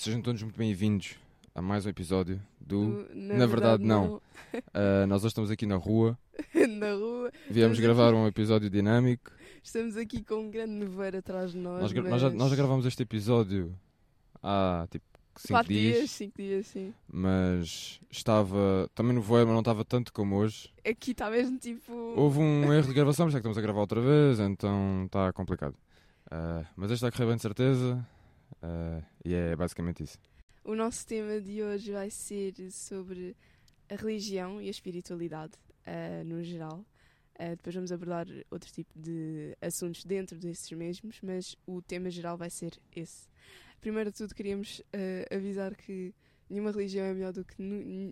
Sejam todos muito bem-vindos a mais um episódio do. Do- Na verdade, não. Ah, nós hoje estamos aqui na rua, na rua. viemos Estamos gravar aqui. um episódio dinâmico. Estamos aqui com um grande nevoeiro atrás de nós. Nós, mas... nós já, nós já gravamos este episódio há tipo 5 Quatro dias, dias, cinco dias, sim. mas estava também no voeiro, mas não estava tanto como hoje. Aqui está mesmo tipo. Houve um erro de gravação, mas é que estamos a gravar outra vez, então está complicado. Ah, mas este está a correr bem de certeza, ah, e é basicamente isso. O nosso tema de hoje vai ser sobre a religião e a espiritualidade, ah, no geral. Ah, depois vamos abordar outro tipo de assuntos dentro desses mesmos, mas o tema geral vai ser esse. Primeiro de tudo, queríamos avisar que nenhuma religião é melhor do que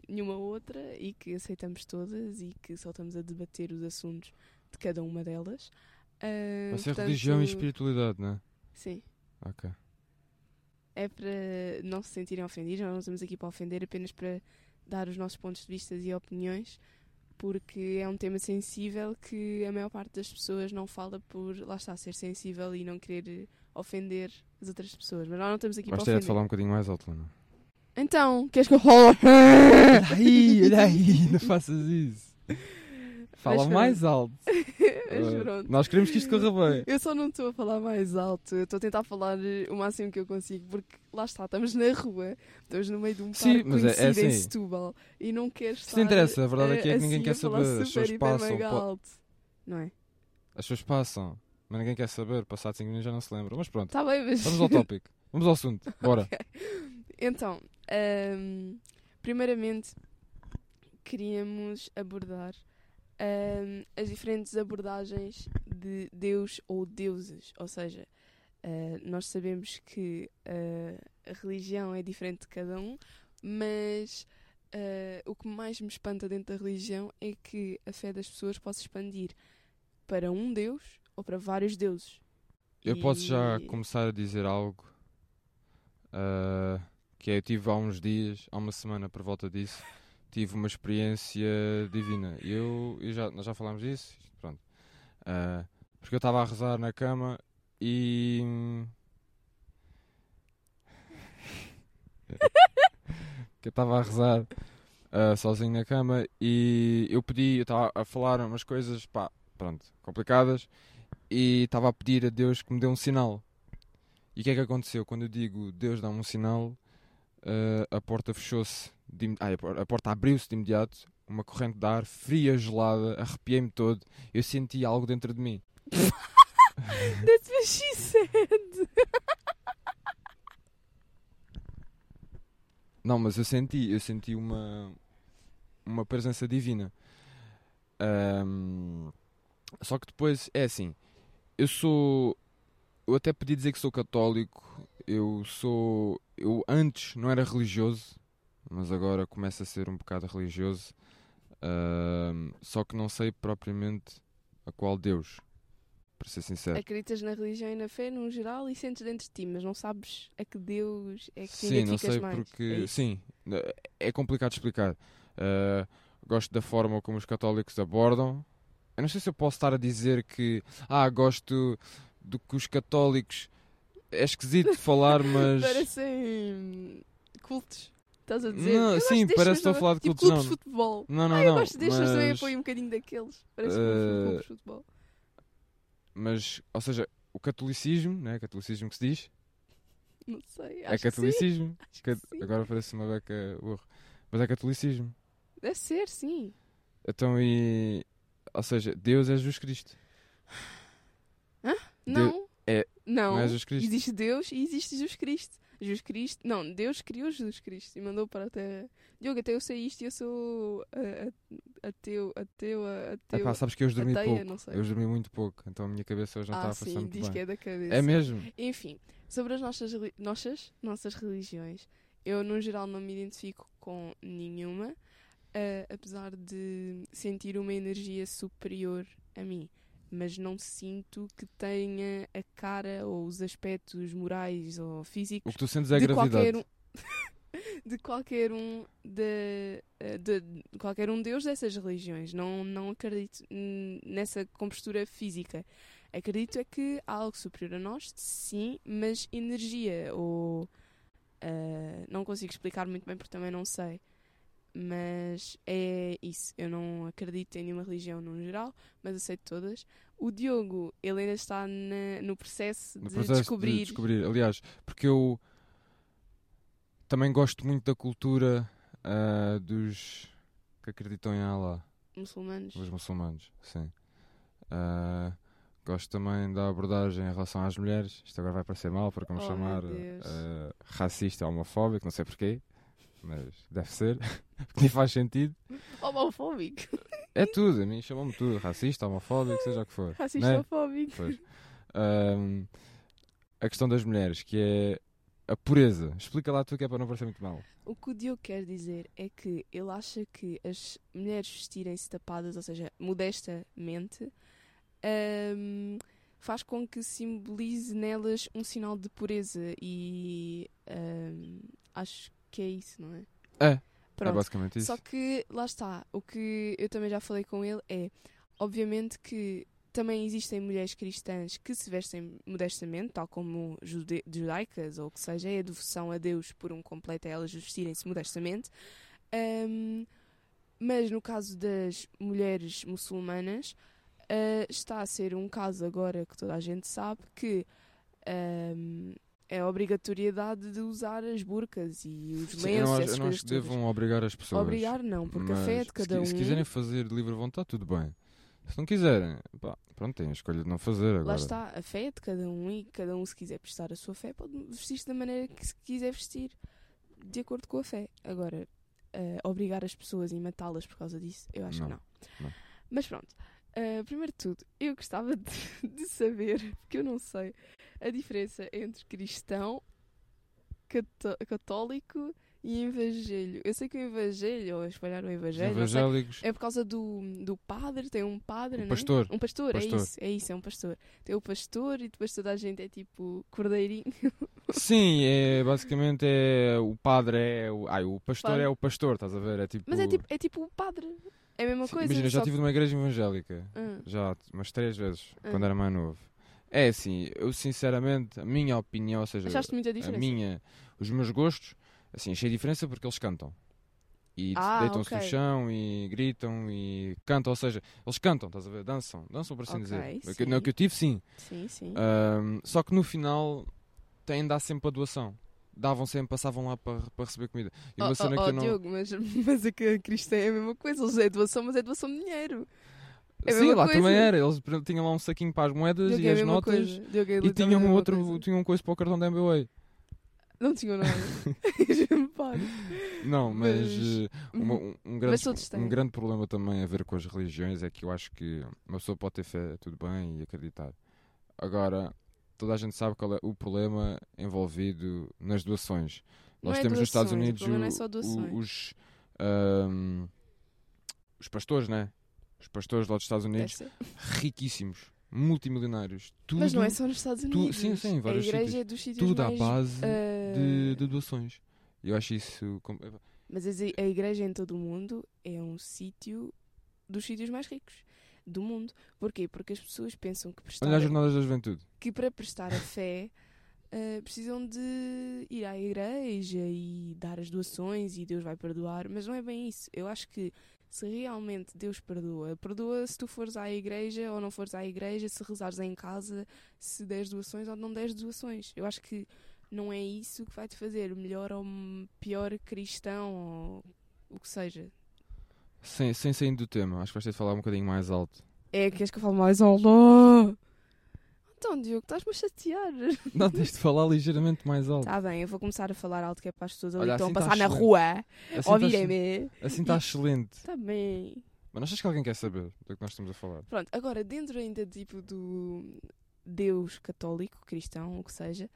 nenhuma outra e que aceitamos todas e que só estamos a debater os assuntos de cada uma delas. Ah, Vai ser portanto, religião e espiritualidade, não é? Sim. Ok. É para não se sentirem ofendidos, nós não estamos aqui para ofender, apenas para dar os nossos pontos de vista e opiniões, porque é um tema sensível que a maior parte das pessoas não fala por, lá está, ser sensível e não querer ofender as outras pessoas. Mas nós não estamos aqui Vais para ter de ofender. falar um bocadinho mais alto, Luna. Então, queres que eu fale? Olha aí, olha aí, não faças isso. Fala mais alto. Pronto. Nós queremos que isto corra bem. Eu só não estou a falar mais alto, estou a tentar falar o máximo que eu consigo, porque lá está, estamos na rua, estamos no meio de um Sim, parque mas é- é conhecido em assim. Setúbal e não queres Isso não interessa, a verdade é que é que ninguém quer saber, as pessoas passam, alto. Não é? As pessoas passam, mas ninguém quer saber. Passado 5 minutos já não se lembra. Mas pronto, Está bem, mas. vamos ao tópico. Vamos ao assunto. Bora. Então, ahm, primeiramente, queríamos abordar ahm, as diferentes abordagens de Deus ou deuses. Ou seja, ah, nós sabemos que ah, a religião é diferente de cada um, mas ah, o que mais me espanta dentro da religião é que a fé das pessoas possa expandir para um Deus ou para vários deuses. Eu posso já E- começar a dizer algo. que eu tive há uns dias, há uma semana por volta disso, tive uma experiência divina. Eu, eu já, nós já falámos disso, pronto. Ah, porque eu estava a rezar na cama e. que eu estava a rezar ah, sozinho na cama e eu pedi, eu estava a falar umas coisas, pá, pronto, complicadas e estava a pedir a Deus que me dê um sinal. E o que é que aconteceu? Quando eu digo Deus dá-me um sinal, ah, a porta fechou-se, de ai, a por- a porta abriu-se de imediato, uma corrente de ar fria, gelada, arrepiei-me todo, eu senti algo dentro de mim. That's what she said! Não, mas eu senti, eu senti uma, uma presença divina. Ahm, só que depois é assim, eu sou, eu até pedi dizer que sou católico, eu sou, eu antes não era religioso, mas agora começo a ser um bocado religioso, Ahm, só que não sei propriamente a qual Deus, para ser sincero. Acreditas na religião e na fé no geral e sentes dentro de ti, mas não sabes a que Deus é que te Sim, não sei mais. porque. É sim, é complicado explicar. Uh, gosto da forma como os católicos abordam. Eu não sei se eu posso estar a dizer que. Ah, gosto do que os católicos. É esquisito de falar, mas. Parecem cultos. Estás a dizer? Não, Eu sim, parece que estou a não- falar de tipo clubes não. de futebol. Não, não, ah, não. eu gosto destes, mas mas, apoio um bocadinho daqueles. Parece eh, clubes de futebol. mas, ou seja, o catolicismo, né? Catolicismo que se diz. Não sei. é que catolicismo. Que Cat-. Agora parece uma beca burro. Mas é catolicismo. Deve ser, sim. Então e. Ou seja, Deus é Jesus Cristo. Não. é- Não. não é Jesus Cristo. Existe Deus e existe Jesus Cristo. Jesus Cristo. Não, Deus criou Jesus Cristo e mandou para a Terra. Diogo, até eu sei isto e eu sou ah, ateu, ateu, ah, ateu. Epá, sabes que eu dormi ateia, pouco. Eu dormi muito pouco, então a minha cabeça hoje não está ah, a funcionar sim, muito diz bem. que é da cabeça. É mesmo? Enfim, sobre as nossas, nossas, nossas religiões, eu no geral não me identifico com nenhuma, ah, apesar de sentir uma energia superior a mim. Mas não sinto que tenha a cara ou os aspectos morais ou O físicos que tu sentes é a de gravidade. qualquer um de qualquer um de, eh, de, de qualquer um deus dessas religiões não não acredito nessa compostura física acredito é que há algo superior a nós sim mas energia ou Uh, não consigo explicar muito bem porque também não sei. Mas é isso. Eu não acredito em nenhuma religião no geral, mas aceito todas. O Diogo, ele ainda está na- no processo, No de, processo descobrir. de descobrir. Aliás, porque eu também gosto muito da cultura ah, dos que acreditam em Allah, muçulmanos. os muçulmanos, sim. Ah, gosto também da abordagem em relação às mulheres. Isto agora vai parecer mal porque me Oh, chamar ah, racista homofóbico, não sei porquê, mas deve ser, porque nem faz sentido. Homofóbico. É tudo, a mim chamam-me tudo, racista, homofóbico, seja o que for. Racista né? homofóbico. Pois. Ahm, a questão das mulheres, que é a pureza. Explica lá tu que é para não parecer muito mal. O que o Diogo quer dizer é que ele acha que as mulheres vestirem-se tapadas, ou seja, modestamente, ahm, faz com que simbolize nelas um sinal de pureza e ahm, acho que é isso, não é? É, é Pronto. basicamente isso. Só que lá está, o que eu também já falei com ele é, obviamente que também existem mulheres cristãs que se vestem modestamente, tal como jude- judaicas ou o que seja, é a devoção a Deus por um completo é elas vestirem-se modestamente. Ahm, mas no caso das mulheres muçulmanas, ah, está a ser um caso agora que toda a gente sabe que ahm, é a obrigatoriedade de usar as burcas e os Sim, eu lenços, não eu não acho que devam obrigar as pessoas. Obrigar não, porque a fé é de cada se, qui- se um. quiserem fazer de livre vontade, tudo bem. Se não quiserem, pá, pronto, têm a escolha de não fazer agora. Lá está, a fé é de cada um e cada um, se quiser prestar a sua fé, pode vestir-se da maneira que se quiser vestir, de acordo com a fé. Agora, eh, obrigar as pessoas e matá-las por causa disso, eu acho Não, que não. não. Mas pronto, eh, primeiro de tudo, eu gostava de, de saber, porque eu não sei, a diferença entre cristão, cató- católico e evangelho. Eu sei que o evangelho, ou espalhar o evangelho, não sei, evangélicos, é por causa do, do padre, tem um padre, O né? pastor. Um pastor, Pastor. é isso, é isso, é um pastor. Tem o pastor e depois toda a gente é tipo cordeirinho. sim, é basicamente é o padre é o, ai, o pastor Padre. é o pastor, estás a ver? É tipo, Mas é tipo, é tipo o padre. É a mesma Sim, coisa. Imagina, já estive numa igreja evangélica, Ah, já umas três vezes, Ah. quando era mais novo. É assim, eu sinceramente, a minha opinião, ou seja, Achaste muita a minha, os meus gostos, assim, achei diferença porque eles cantam. E Ah, deitam-se ok. no chão e gritam e cantam, ou seja, eles cantam, estás a ver? Dançam, dançam por assim Ok, dizer. sim. No que eu tive, sim. Sim, sim. Ahm, só que no final têm de dar sempre a doação. Davam sempre, passavam lá para, para receber comida. E uma oh, cena oh, que eu oh, não. Diogo, mas, mas a, que a cristã é a mesma coisa. Eles é doação, mas é doação de dinheiro. é Sim, lá coisa. também era. Eles tinham lá um saquinho para as moedas Diogo e é as notas. Diogo é E tinham um outro, coisa. tinham coisa para o cartão da MBA. Não tinham nada. Não, mas, Mas- eh, uma- um, um grande, Mas um grande problema também a ver com as religiões é que eu acho que uma pessoa pode ter fé, tudo bem, e acreditar. Agora, toda a gente sabe qual é o problema envolvido nas doações. Não Nós é temos nos Estados doações, Unidos é o- o- doações. os, ahm, os pastores, né? Os pastores lá dos Estados Unidos, riquíssimos, multimilionários. Tudo, Mas não é só nos Estados tu- Unidos. sim, sim, em vários a igreja sítios. é dos sítios tudo à mais, base ah, de, de doações. Eu acho isso. Mas as- a igreja em todo o mundo é um sítio dos sítios mais ricos do mundo. Porquê? Porque as pessoas pensam que, prestar, Olha as jornadas da juventude. que para prestar a fé ah, precisam de ir à igreja e dar as doações e Deus vai perdoar, mas não é bem isso. Eu acho que se realmente Deus perdoa, perdoa se tu fores à igreja ou não fores à igreja, se rezares em casa, se deres doações ou não deres doações. Eu acho que não é isso que vai te fazer melhor ou pior cristão ou o que seja. Sem, sem sair do tema, acho que vais ter de falar um bocadinho mais alto. É, queres que eu fale mais alto? Então, Diogo, estás-me a chatear. Não, tens de falar ligeiramente mais alto. Tá bem, eu vou começar a falar alto que é para as pessoas ali Olha, que estão assim a tá passar na excelente. rua Assim está ouvirem-me. assim tá excelente. Está bem. Mas não achas que alguém quer saber do que nós estamos a falar? Pronto, agora, dentro ainda tipo do Deus católico, cristão, o que seja,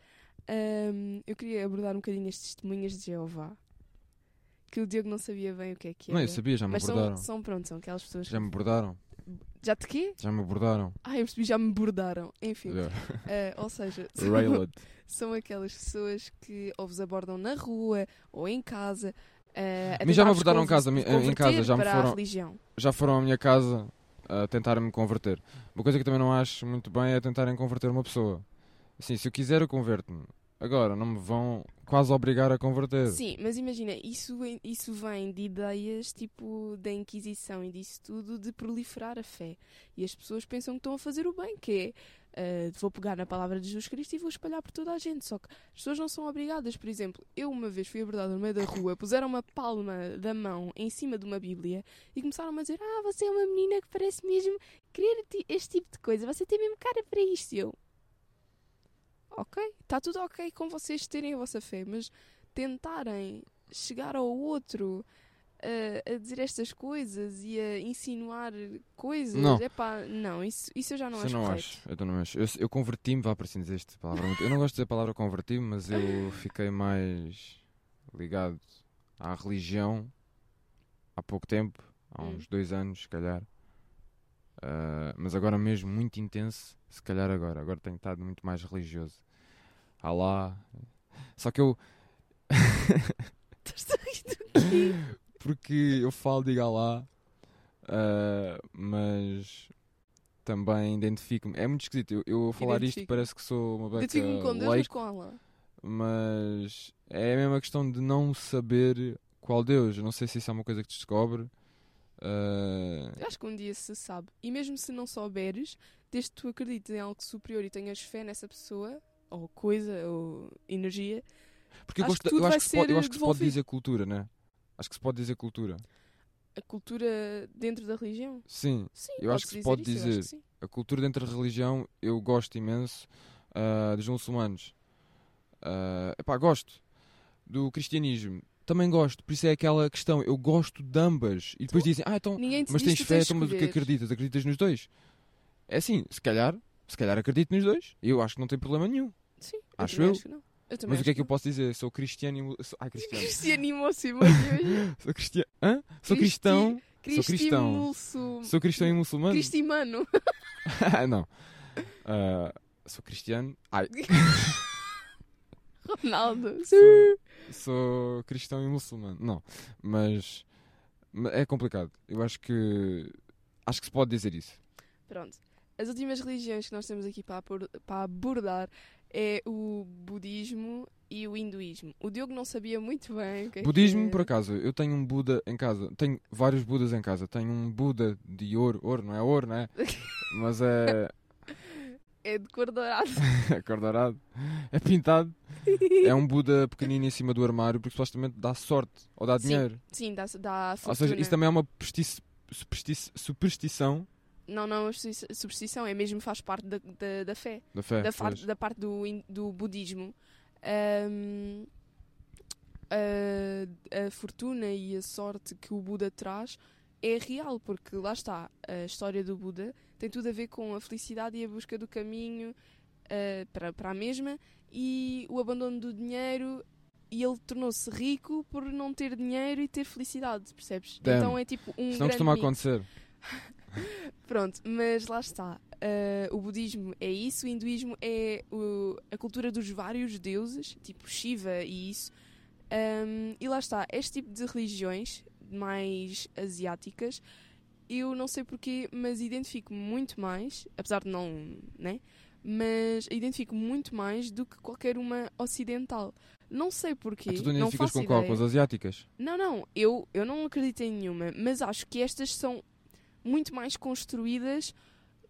hum, eu queria abordar um bocadinho as testemunhas de Jeová. Que o Diogo não sabia bem o que é que era. Não, eu sabia, já me Mas abordaram. são, são, pronto, são aquelas pessoas Já me abordaram. Já te quê? Já me abordaram. Ah, eu percebi, já me bordaram. Enfim, Yeah. eh, ou seja, são, são aquelas pessoas que ou vos abordam na rua ou em casa. eh, a A mim já me abordaram em casa, em- casa, já me foram-. Já foram à minha casa a tentar-me converter. Uma coisa que eu também não acho muito bem é tentarem converter uma pessoa. Assim, se eu quiser, eu converto-me. Agora, não me vão quase obrigar a converter. Sim, mas imagina, isso, isso vem de ideias tipo da Inquisição e disso tudo de proliferar a fé. E as pessoas pensam que estão a fazer o bem, que é uh, vou pegar na palavra de Jesus Cristo e vou espalhar por toda a gente. Só que as pessoas não são obrigadas. Por exemplo, eu uma vez fui abordada no meio da rua, puseram uma palma da mão em cima de uma Bíblia e começaram a dizer: Ah, você é uma menina que parece mesmo querer este tipo de coisa, você tem mesmo cara para isto. E eu, ok, está tudo ok com vocês terem a vossa fé, mas tentarem chegar ao outro a, a dizer estas coisas e a insinuar coisas, Não. epá, não, isso, isso eu já não Isso acho eu não correto. acho. Eu, não acho. Eu, eu converti-me, vá para assim dizer esta palavra. Eu não gosto de dizer a palavra converti-me, mas eu fiquei mais ligado à religião há pouco tempo, há Hum. uns dois anos, se calhar. Ah, mas agora mesmo muito intenso, se calhar agora. Agora tenho estado muito mais religioso. Há lá. Só que eu. Estás a rir do quê? porque eu falo de Alá, ah, mas também identifico-me. É muito esquisito. Eu, eu a falar isto parece que sou uma beca Identifico-me com Deus, mas com Allah. mas é a mesma questão de não saber qual Deus. Eu não sei se isso é uma coisa que te descobre. Eu acho que um dia se sabe. E mesmo se não souberes, desde que tu acredites em algo superior e tenhas fé nessa pessoa, ou coisa, ou energia, porque eu, Acho gosto, que eu acho que, se pode, eu acho que se pode dizer cultura, né? Acho que se pode dizer cultura. a cultura dentro da religião. Sim, Sim, Eu acho que se pode isso, dizer. a cultura dentro da religião eu gosto imenso ah, dos muçulmanos. Ah, epá, gosto. Do cristianismo também gosto. Por isso é aquela questão. Eu gosto de ambas. E depois Tu- dizem, ah, então, mas tens fé, tens então, mas o que acreditas? Acreditas nos dois? É assim, se calhar, se calhar acredito nos dois. Eu acho que não tem problema nenhum. Sim, Acho eu. acho. Eu Mas o que é que eu posso dizer? Sou cristiano e. Sou... Ai, cristiano. Cristianimo-se, mas hoje. Sou cristiano. Hã? Sou Cristi- cristão. Sou cristão. Cristimulso. Sou cristão e muçulmano. Cristimano. Não. Ah, sou cristiano. Ai, Ronaldo. Sou- sou cristão e muçulmano. Não, mas é complicado. Eu acho que acho que se pode dizer isso. Pronto. As últimas religiões que nós temos aqui para, abordar é o budismo e o hinduísmo. O Diogo não sabia muito bem o que é Budismo, por acaso, eu tenho um Buda em casa. Tenho vários Budas em casa. Tenho um Buda de ouro, ouro, não é ouro, não é? Mas é, É de cor dourada. é cor dourado. É pintado. É um Buda pequenino em cima do armário porque supostamente dá sorte ou dá Sim, dinheiro. Sim, dá, dá Ou seja, fortuna. isso também é uma supersti- supersti- superstição Não, não, a supersti- superstição é mesmo faz parte da, da, da fé. da fé. da, far- da parte do, do budismo. Ahm, a, a fortuna e a sorte que o Buda traz é real, porque lá está, a história do Buda tem tudo a ver com a felicidade e a busca do caminho ah, para, para a mesma e o abandono do dinheiro. E ele tornou-se rico por não ter dinheiro e ter felicidade, percebes? Damn. Então é tipo um Isso não costuma mix. acontecer. Pronto, mas lá está. Ah, o budismo é isso, o hinduísmo é o- a cultura dos vários deuses, tipo Shiva e isso. Ahm, e lá está, este tipo de religiões mais asiáticas, eu não sei porquê, mas identifico muito mais, apesar de não, né? Mas identifico muito mais do que qualquer uma ocidental. Não sei porquê. Ah, tu não identificas faço com qual? Com as asiáticas? Não, não, eu, eu não acredito em nenhuma, mas acho que estas são muito mais construídas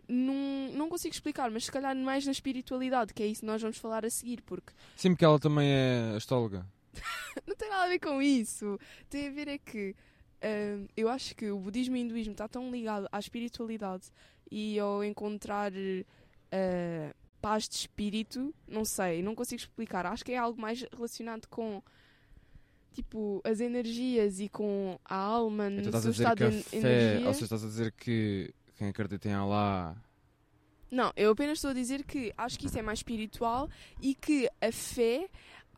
num. Não consigo explicar, mas se calhar mais na espiritualidade, que é isso que nós vamos falar a seguir, porque Sim, porque ela também é astróloga. não tem nada a ver com isso. Tem a ver é que hum, eu acho que o budismo e o hinduísmo está tão ligado à espiritualidade e ao encontrar uh, paz de espírito, não sei, não consigo explicar. Acho que é algo mais relacionado com tipo as energias e com a alma Então no estás a dizer estado que a fé, energia. ou seja, estás a dizer que quem acredita em Allah Não, eu apenas estou a dizer que acho que isso é mais espiritual e que a fé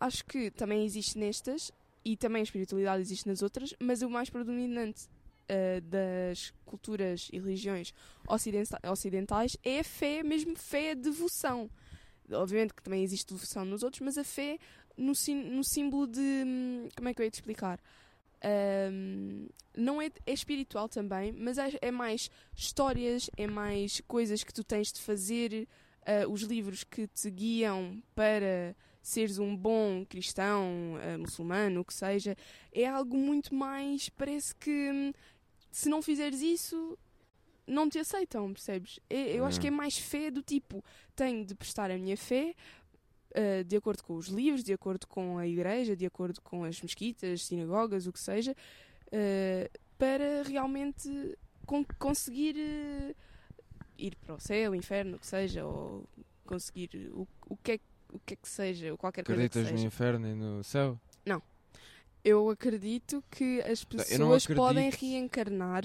acho que também existe nestas e também a espiritualidade existe nas outras, mas o mais predominante ah, das culturas e religiões ocidenta- ocidentais é a fé, mesmo fé, a devoção. Obviamente que também existe devoção nos outros, mas a fé no, no símbolo de. hum, Como é que eu ia te explicar? Ahm, não é, é espiritual também, mas é, é mais histórias, é mais coisas que tu tens de fazer, ah, os livros que te guiam para seres um bom cristão, uh, muçulmano, o que seja, é algo muito mais. Parece que hum, se não fizeres isso, não te aceitam, percebes? Eu, eu acho que é mais fé do tipo: tenho de prestar a minha fé. Uh, de acordo com os livros, de acordo com a igreja, de acordo com as mesquitas, sinagogas, o que seja, uh, para realmente con conseguir uh, ir para o céu, inferno, o que seja, ou conseguir o, o, que, é, o que é que seja, qualquer Acreditas coisa que no inferno e no céu? Não. Eu acredito que as pessoas podem reencarnar,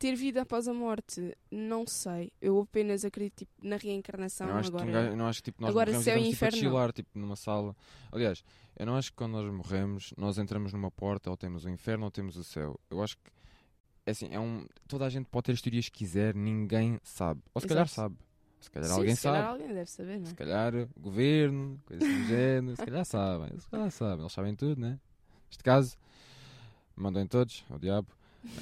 ter vida após a morte, não sei. Eu apenas acredito tipo, na reencarnação eu acho agora. Que, eu não acho que tipo, nós agora morremos céu e tipo, inferno. chilar, tipo, numa sala. Aliás, eu não acho que quando nós morremos, nós entramos numa porta, ou temos o inferno ou temos o céu. Eu acho que é assim, é um, toda a gente pode ter as teorias que quiser, ninguém sabe. Ou se calhar Exato. sabe. Se calhar Sim, alguém se calhar sabe. alguém deve saber, não é? Se calhar o governo, coisas do género, se calhar sabem. Se calhar sabem, eles sabem tudo, né? Neste caso, mandem todos ao diabo.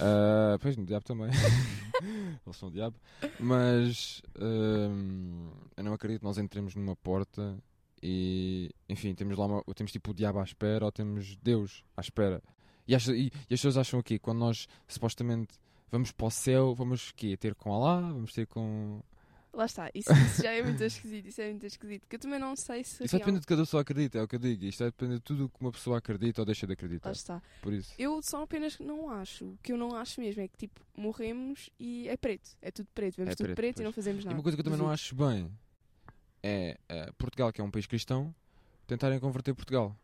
Ah, pois, no diabo também. eles são o diabo. Mas hum, eu não acredito que nós entremos numa porta e, enfim, temos lá uma, temos tipo o diabo à espera ou temos Deus à espera. E, e- e as pessoas acham aqui, quando nós supostamente vamos para o céu, vamos quê? ter com Allah, vamos ter com. Lá está, isso, isso já é muito esquisito, isso é muito esquisito. Que eu também não sei se. Isso real- depender de cada pessoa acredita, é o que eu digo. Isto vai depender de tudo o que uma pessoa acredita ou deixa de Lá acreditar. está. Por isso. Eu só apenas não acho. O que eu não acho mesmo é que, tipo, morremos e é preto. É tudo preto. Vemos É tudo preto, preto, e não fazemos E nada. uma coisa que eu também não acho bem é eh, Portugal, que é um país cristão, tentarem converter Portugal.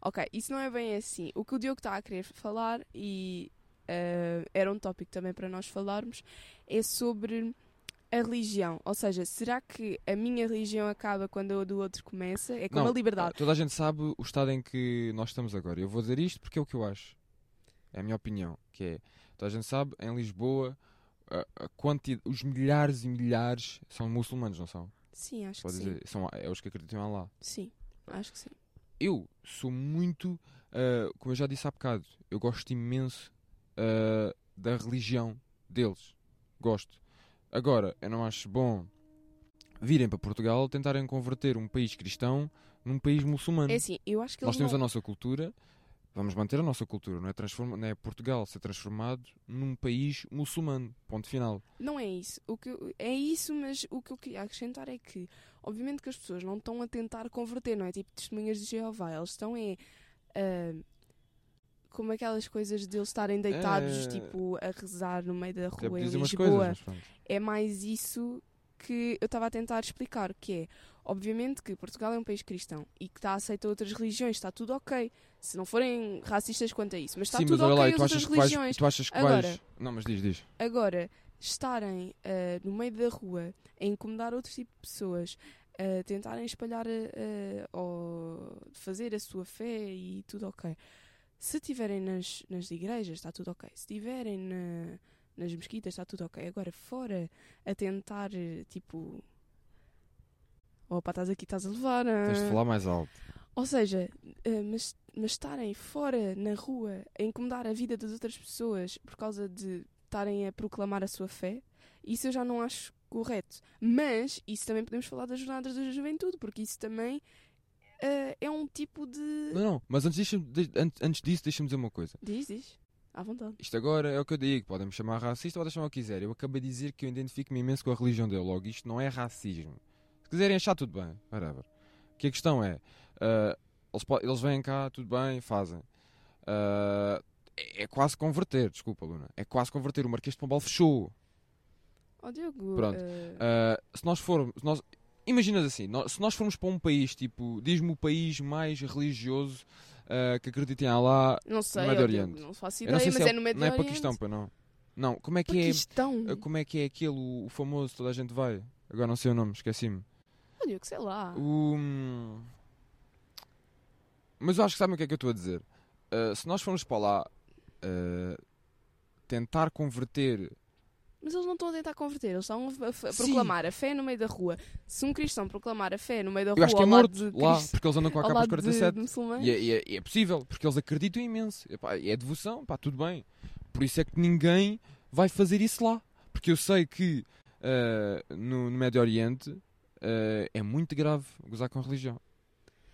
Ok, isso não é bem assim. O que o Diogo está a querer falar, e eh, era um tópico também para nós falarmos, é sobre a religião. Ou seja, será que a minha religião acaba quando a do outro começa? É como Não, a liberdade. toda a gente sabe o estado em que nós estamos agora. Eu vou dizer isto porque é o que eu acho. É a minha opinião. Que é, toda a gente sabe, em Lisboa, a, a os milhares e milhares são muçulmanos, não são? Sim, acho que Pode sim. dizer, são, é os que acreditam em Allah. Sim, acho que sim. eu sou muito, ah, como eu já disse há bocado, eu gosto imenso ah, da religião deles. Gosto. Agora, eu não acho bom virem para Portugal tentarem converter um país cristão num país muçulmano. É assim, eu acho que Nós temos não... a nossa cultura, vamos manter a nossa cultura, não é, transforma, não é Portugal ser transformado num país muçulmano. Ponto final. Não é isso. O que eu- é isso, mas o que eu queria acrescentar é que, obviamente, que as pessoas não estão a tentar converter, não é? Tipo testemunhas de Jeová. Eles estão é. ah, como aquelas coisas de eles estarem deitados, É. tipo, a rezar no meio da rua em Lisboa. coisas. É mais isso que eu estava a tentar explicar, que é, obviamente que Portugal é um país cristão e que está a aceitar outras religiões, está tudo ok. Se não forem racistas quanto a isso, mas está Sim, tudo mas lá, ok tu outras que vais, religiões. tu achas que Agora- vais. Não, mas diz, diz. Agora, estarem ah, no meio da rua a incomodar outro tipo de pessoas, a tentarem espalhar ah, ou fazer a sua fé e tudo ok. Se estiverem nas, nas igrejas, está tudo ok. Se estiverem na- nas mesquitas, está tudo ok. Agora, fora a tentar, tipo. Opa, estás aqui, estás a levar. ah. Tens de falar mais alto. Ou seja, eh, mas, mas estarem fora na rua a incomodar a vida das outras pessoas por causa de estarem a proclamar a sua fé, isso eu já não acho correto. Mas isso também podemos falar das jornadas da juventude, porque isso também eh, é um tipo de. Não, não, mas antes, deixa de- an- antes disso, deixa-me dizer uma coisa. Diz, diz. À vontade. Isto agora é o que eu digo, podem me chamar racista, podem chamar o que quiserem. Eu acabei de dizer que eu identifico-me imenso com a religião dele, logo isto não é racismo. Se quiserem achar, tudo bem, whatever. Que a questão é, ah, eles, eles vêm cá, tudo bem, fazem. Ah, é, é quase converter, desculpa, Luna. É quase converter. O Marquês de Pombal fechou. Ó Diogo. Pronto. eh, Ah, se nós formos. se nós, imaginas assim, nós- se nós formos para um país, tipo, diz-me o país mais religioso ah, que acredita em Allah. não sei, Médio ó Diogo, Oriente. não faço ideia, não mas se é, no Médio não é Oriente. Paquistão, para não. Não, como é que é. Paquistão. Uh, Como é que é aquele, o, famoso, toda a gente vai? Agora não sei o nome, esqueci-me. Ó Diogo, sei lá. O... hum, Mas eu acho que sabem o que é que eu estou a dizer. Uh, se nós formos para lá uh, tentar converter. Mas eles não estão a tentar converter, eles estão a, a- proclamar a fé no meio da rua. Se um cristão proclamar a fé no meio da Eu rua acho que é morto lá, porque eles andam com a capa de, 47. de E é, e é- e é possível, porque eles acreditam imenso. Epá, é devoção, pá, tudo bem. Por isso é que ninguém vai fazer isso lá. Porque eu sei que uh, no, no Médio Oriente uh, é muito grave gozar com religião.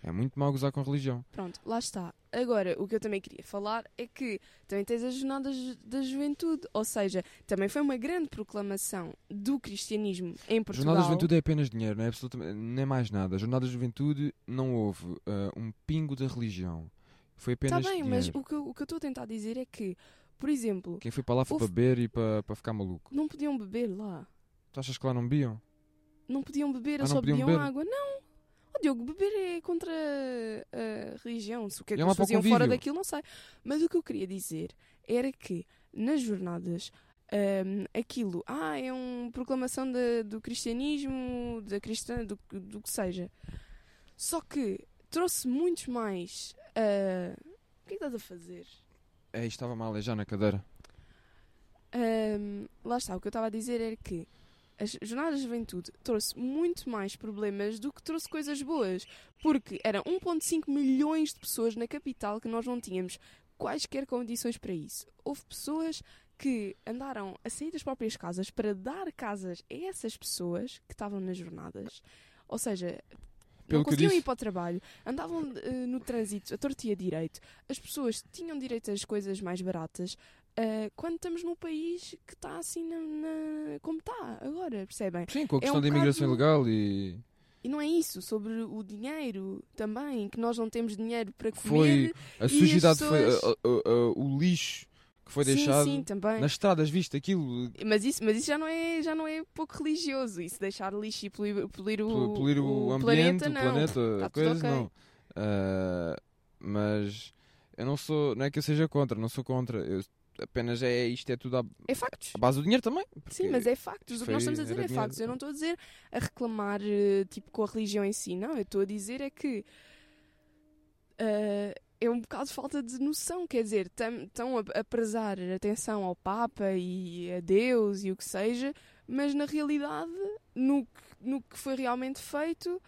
É muito mau gozar com religião. Pronto, lá está. Agora, o que eu também queria falar é que também tens as jornadas da juventude, ou seja, também foi uma grande proclamação do cristianismo em Portugal. Jornada da Juventude é apenas dinheiro, não é absolutamente nem mais nada. Jornada da Juventude não houve uh, um pingo de religião. Foi apenas Está bem, dinheiro. mas o que, eu- o que eu estou a tentar dizer é que, por exemplo, Quem foi para lá foi houve- para beber e para, para ficar maluco. não podiam beber lá. Tu achas que lá não bebiam? Não podiam beber, Ah, eles não só bebiam beber? água. Não! Oh, Diogo, beber é contra a religião. Se o que é que É eles para o faziam fora daquilo, não sei. Mas o que eu queria dizer era que nas jornadas ahm, aquilo, ah, é uma proclamação da- do cristianismo, da cristã, do, do que seja. Só que trouxe muitos mais. ah, o que é que estás a fazer? É, estava mal, é já na cadeira. Ahm, lá está, o que eu estava a dizer era que as jornadas de juventude trouxe muito mais problemas do que trouxe coisas boas. Porque eram 1,5 milhões de pessoas na capital que nós não tínhamos quaisquer condições para isso. Houve pessoas que andaram a sair das próprias casas para dar casas a essas pessoas que estavam nas jornadas. Ou seja, Pelo não conseguiam disse- ir para o trabalho, andavam eh, no trânsito a tortia direito. As pessoas tinham direito às coisas mais baratas. Eh, quando estamos num país que está assim na, na- como está agora, percebem? Sim, com a É questão um da imigração bocado- ilegal e. E não é isso, sobre o dinheiro também, que nós não temos dinheiro para comer. Foi a sujidade, foi pessoas- a- a- a- o lixo que foi sim, deixado sim, nas estradas, viste aquilo. Mas isso, mas isso já não é já não é pouco religioso. Isso deixar lixo e poluir, poluir o, pol- Polir o, o ambiente, planeta, o não. planeta, Tá coisa, ok. não. Ah, mas eu não sou, não é que eu seja contra, não sou contra. Eu, apenas é isto é tudo à, É factos. à base do dinheiro também. Sim, mas é factos. O que nós estamos a dizer é factos. Eu não estou a dizer a reclamar eh, tipo, com a religião em si. Não, eu estou a dizer é que eh, é um bocado de falta de noção. Quer dizer, estão a, a prezar atenção ao Papa e a Deus e o que seja, mas na realidade, no que, no que foi realmente feito,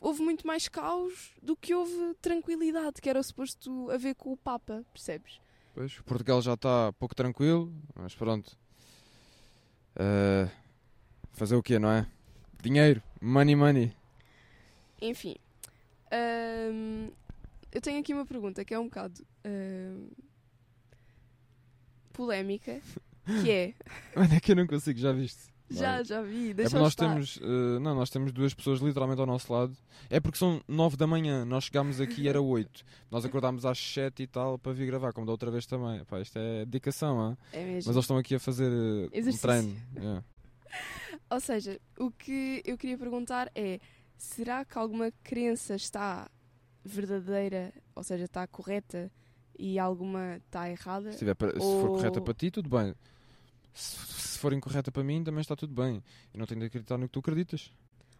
houve muito mais caos do que houve tranquilidade, que era suposto haver com o Papa, percebes? Pois, Portugal já está pouco tranquilo, mas pronto. Ah, fazer o quê, não é? Dinheiro, money, money. Enfim, hum, eu tenho aqui uma pergunta que é um bocado hum, polémica, que é, Olha que eu não consigo, já viste? Já, Vai. já vi, É deixa eu nós estar. temos, eh, não, nós temos duas pessoas literalmente ao nosso lado. É porque são nove da manhã, nós chegámos aqui e era oito. Nós acordámos às sete e tal para vir gravar, como da outra vez também. Pá, isto é dedicação, hã? É mesmo. mas eles estão aqui a fazer eh, um treino. yeah. Ou seja, o que eu queria perguntar é, será que alguma crença está verdadeira, ou seja, está correta e alguma está errada? Se, tiver se Ou- for correta para ti, tudo bem. Se, se for incorreta para mim, também está tudo bem. Eu não tenho de acreditar no que tu acreditas.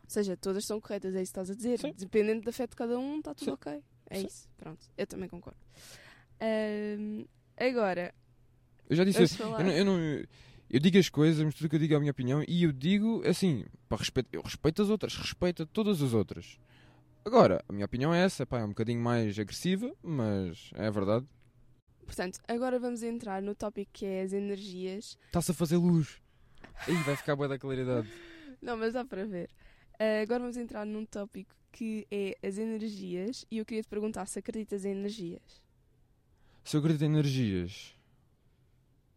Ou seja, todas são corretas, é isso que estás a dizer. Sim. Dependendo da fé de cada um, está tudo Sim. ok. É Sim. isso, pronto. Eu também concordo. Ahm, agora, Eu já disse, vamos eu, não, eu não- eu digo as coisas, mas tudo que eu digo é a minha opinião e eu digo assim, para respeito, eu respeito as outras, respeito todas as outras. Agora, a minha opinião é essa, pá, é um bocadinho mais agressiva, mas é a verdade. Portanto, agora vamos entrar no tópico que é as energias. Está-se a fazer luz. Aí vai ficar boa da claridade. Não, mas dá para ver. Ah, agora vamos entrar num tópico que é as energias e eu queria te perguntar se acreditas em energias. Se eu acredito em energias,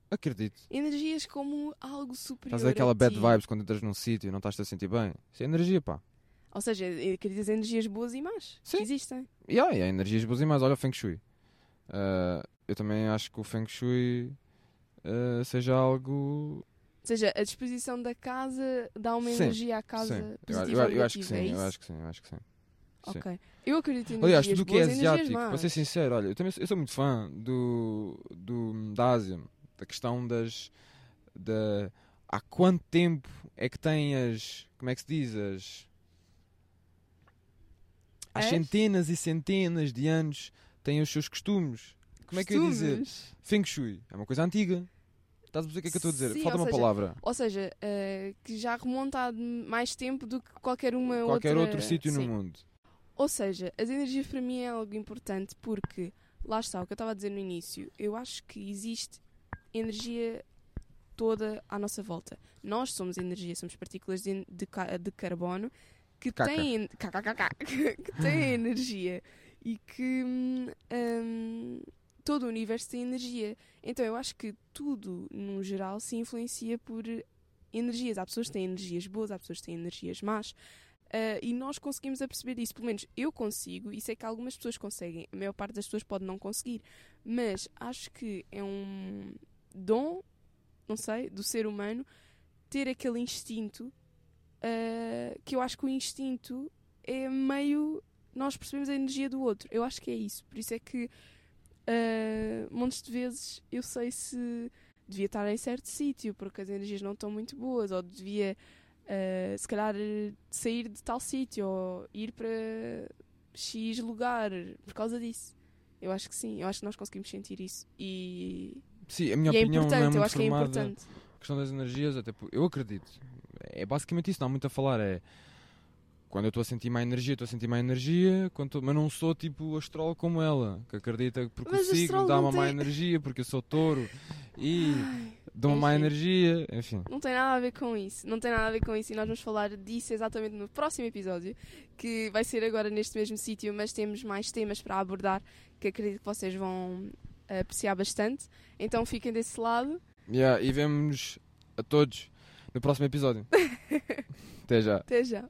acredito. Energias como algo superior Estás a aquela bad ti. vibes quando entras num sítio e não estás a sentir bem. Isso é energia, pá. Ou seja, acreditas em energias boas e más Sim. que existem. E há, e há energias boas e mais. Olha o Feng Shui. Ah, eu também acho que o Feng Shui ah, seja algo Ou seja, a disposição da casa dá uma Sim, energia à casa Sim, eu, positiva eu- ou eu acho que sim, é eu acho que sim, eu acho que sim. Sim. Ok. Eu acredito em Aliás, tudo o que é asiático, para ser sincero, olha, eu também sou, eu sou muito fã do, do, da Ásia, da questão das. Da, há quanto tempo é que tem as. Como é que se diz? As. Há As? centenas e centenas de anos têm os seus costumes. Como é que eu ia dizer? Feng Shui é uma coisa antiga. Estás a perceber o que é que eu estou a dizer? Sim, Falta uma seja, palavra. Ou seja, eh, que já remonta a mais tempo do que qualquer uma Qualquer outra... outro sítio no mundo. Ou seja, as energias para mim é algo importante porque, lá está, o que eu estava a dizer no início, eu acho que existe energia toda à nossa volta. Nós somos energia, somos partículas de, de de carbono que Caca. têm que têm energia e que hum, hum, todo o universo tem energia. Então eu acho que tudo, no geral, se influencia por energias. Há pessoas que têm energias boas, há pessoas que têm energias más. ah, e nós conseguimos aperceber isso. Pelo menos eu consigo, e sei que algumas pessoas conseguem. A maior parte das pessoas pode não conseguir. Mas acho que é um dom, não sei, do ser humano ter aquele instinto ah, que eu acho que o instinto é meio nós percebemos a energia do outro. Eu acho que é isso. Por isso é que ah, montes de vezes eu sei se devia estar em certo sítio porque as energias não estão muito boas, ou devia ah, se calhar sair de tal sítio ou ir para X lugar por causa disso. Eu acho que sim, eu acho que nós conseguimos sentir isso. E, Sim, a minha e é opinião não é importante, muito eu acho que é formada. importante. A questão das energias, até por- eu acredito. É basicamente isso, não há muito a falar. É quando eu estou a sentir má energia, estou a sentir má energia, quando mas não sou tipo astrólogo como ela, que acredita porque Mas o signo dá uma má tem- energia, porque eu sou touro e dá uma má energia, enfim. Não tem nada a ver com isso. Não tem nada a ver com isso. E nós vamos falar disso exatamente no próximo episódio, que vai ser agora neste mesmo sítio, mas temos mais temas para abordar que acredito que vocês vão apreciar bastante. Então fiquem desse lado. Yeah, e vemos a todos no próximo episódio. Até já. Até já.